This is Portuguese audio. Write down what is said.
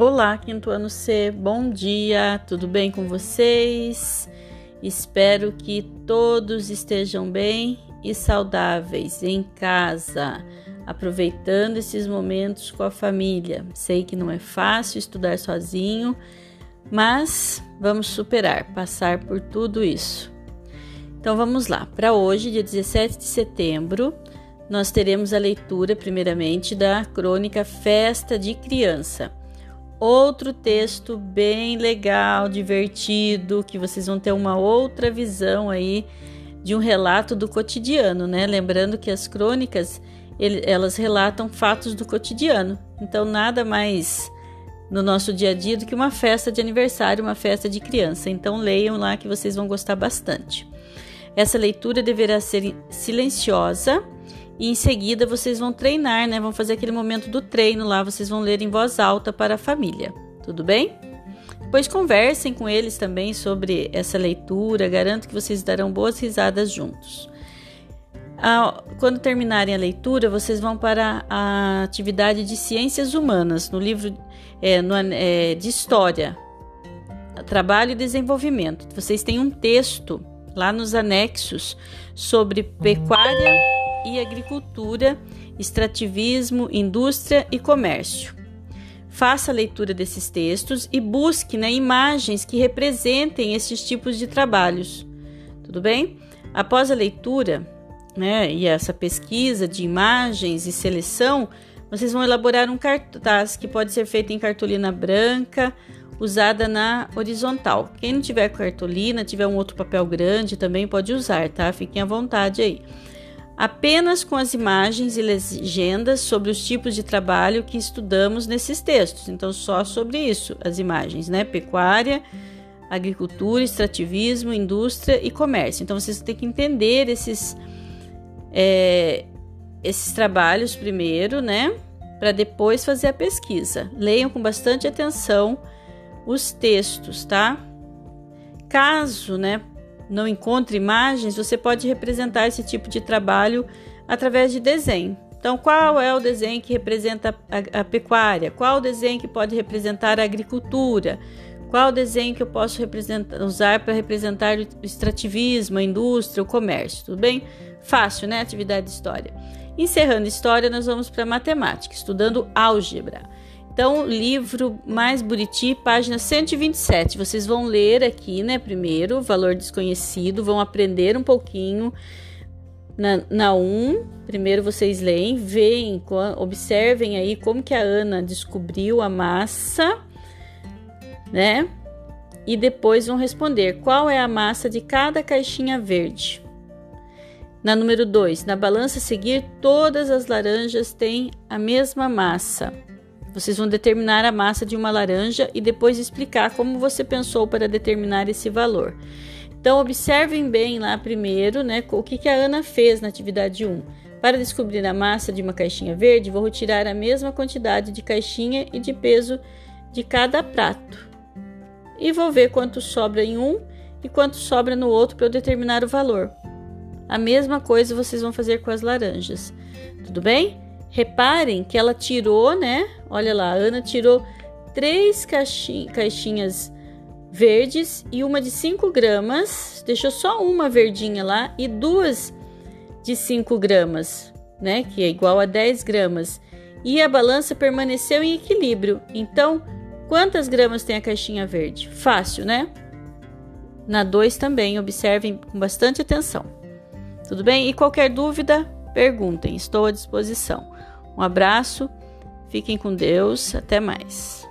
Olá, quinto ano C, bom dia, tudo bem com vocês? Espero que todos estejam bem e saudáveis em casa, aproveitando esses momentos com a família. Sei que não é fácil estudar sozinho, mas vamos superar, passar por tudo isso. Então vamos lá, para hoje, dia 17 de setembro, nós teremos a leitura, primeiramente, da crônica Festa de Criança outro texto bem legal, divertido, que vocês vão ter uma outra visão aí de um relato do cotidiano, né? Lembrando que as crônicas ele, elas relatam fatos do cotidiano, então nada mais no nosso dia a dia do que uma festa de aniversário, uma festa de criança. Então leiam lá que vocês vão gostar bastante. Essa leitura deverá ser silenciosa e em seguida vocês vão treinar, né? Vão fazer aquele momento do treino lá, vocês vão ler em voz alta para a família. Tudo bem? Depois conversem com eles também sobre essa leitura, garanto que vocês darão boas risadas juntos. Ah, quando terminarem a leitura, vocês vão para a atividade de ciências humanas, no livro é, no, é, de história, trabalho e desenvolvimento. Vocês têm um texto lá nos anexos sobre pecuária e agricultura, extrativismo, indústria e comércio. Faça a leitura desses textos e busque né, imagens que representem esses tipos de trabalhos. Tudo bem? Após a leitura né, e essa pesquisa de imagens e seleção, vocês vão elaborar um cartaz que pode ser feito em cartolina branca, usada na horizontal. Quem não tiver cartolina, tiver um outro papel grande, também pode usar, tá? Fiquem à vontade aí apenas com as imagens e legendas sobre os tipos de trabalho que estudamos nesses textos. Então, só sobre isso, as imagens, né? Pecuária, agricultura, extrativismo, indústria e comércio. Então, vocês têm que entender esses, é, esses trabalhos primeiro, né? Para depois fazer a pesquisa. Leiam com bastante atenção os textos, tá? Caso, né, não encontra imagens, você pode representar esse tipo de trabalho através de desenho. Então, qual é o desenho que representa a, a pecuária? Qual o desenho que pode representar a agricultura? Qual o desenho que eu posso usar para representar o extrativismo, a indústria, o comércio? Tudo bem? Fácil, né? Atividade de história. Encerrando história, nós vamos para matemática, estudando álgebra. Então, livro mais Buriti, página 127. Vocês vão ler aqui, né? Primeiro, valor desconhecido, vão aprender um pouquinho. Na, na 1, primeiro vocês leem, veem, observem aí como que a Ana descobriu a massa, né? E depois vão responder qual é a massa de cada caixinha verde. Na número 2, na balança a seguir, todas as laranjas têm a mesma massa. Vocês vão determinar a massa de uma laranja e depois explicar como você pensou para determinar esse valor. Então, observem bem lá primeiro né, o que, que a Ana fez na atividade 1. Para descobrir a massa de uma caixinha verde, vou retirar a mesma quantidade de caixinha e de peso de cada prato. E vou ver quanto sobra em um e quanto sobra no outro para eu determinar o valor. A mesma coisa vocês vão fazer com as laranjas. Tudo bem? Reparem que ela tirou, né? Olha lá, a Ana tirou três caixinhas verdes e uma de 5 gramas, deixou só uma verdinha lá e duas de 5 gramas, né? Que é igual a 10 gramas. E a balança permaneceu em equilíbrio. Então, quantas gramas tem a caixinha verde? Fácil, né? Na 2 também, observem com bastante atenção. Tudo bem? E qualquer dúvida, perguntem, estou à disposição. Um abraço, fiquem com Deus, até mais.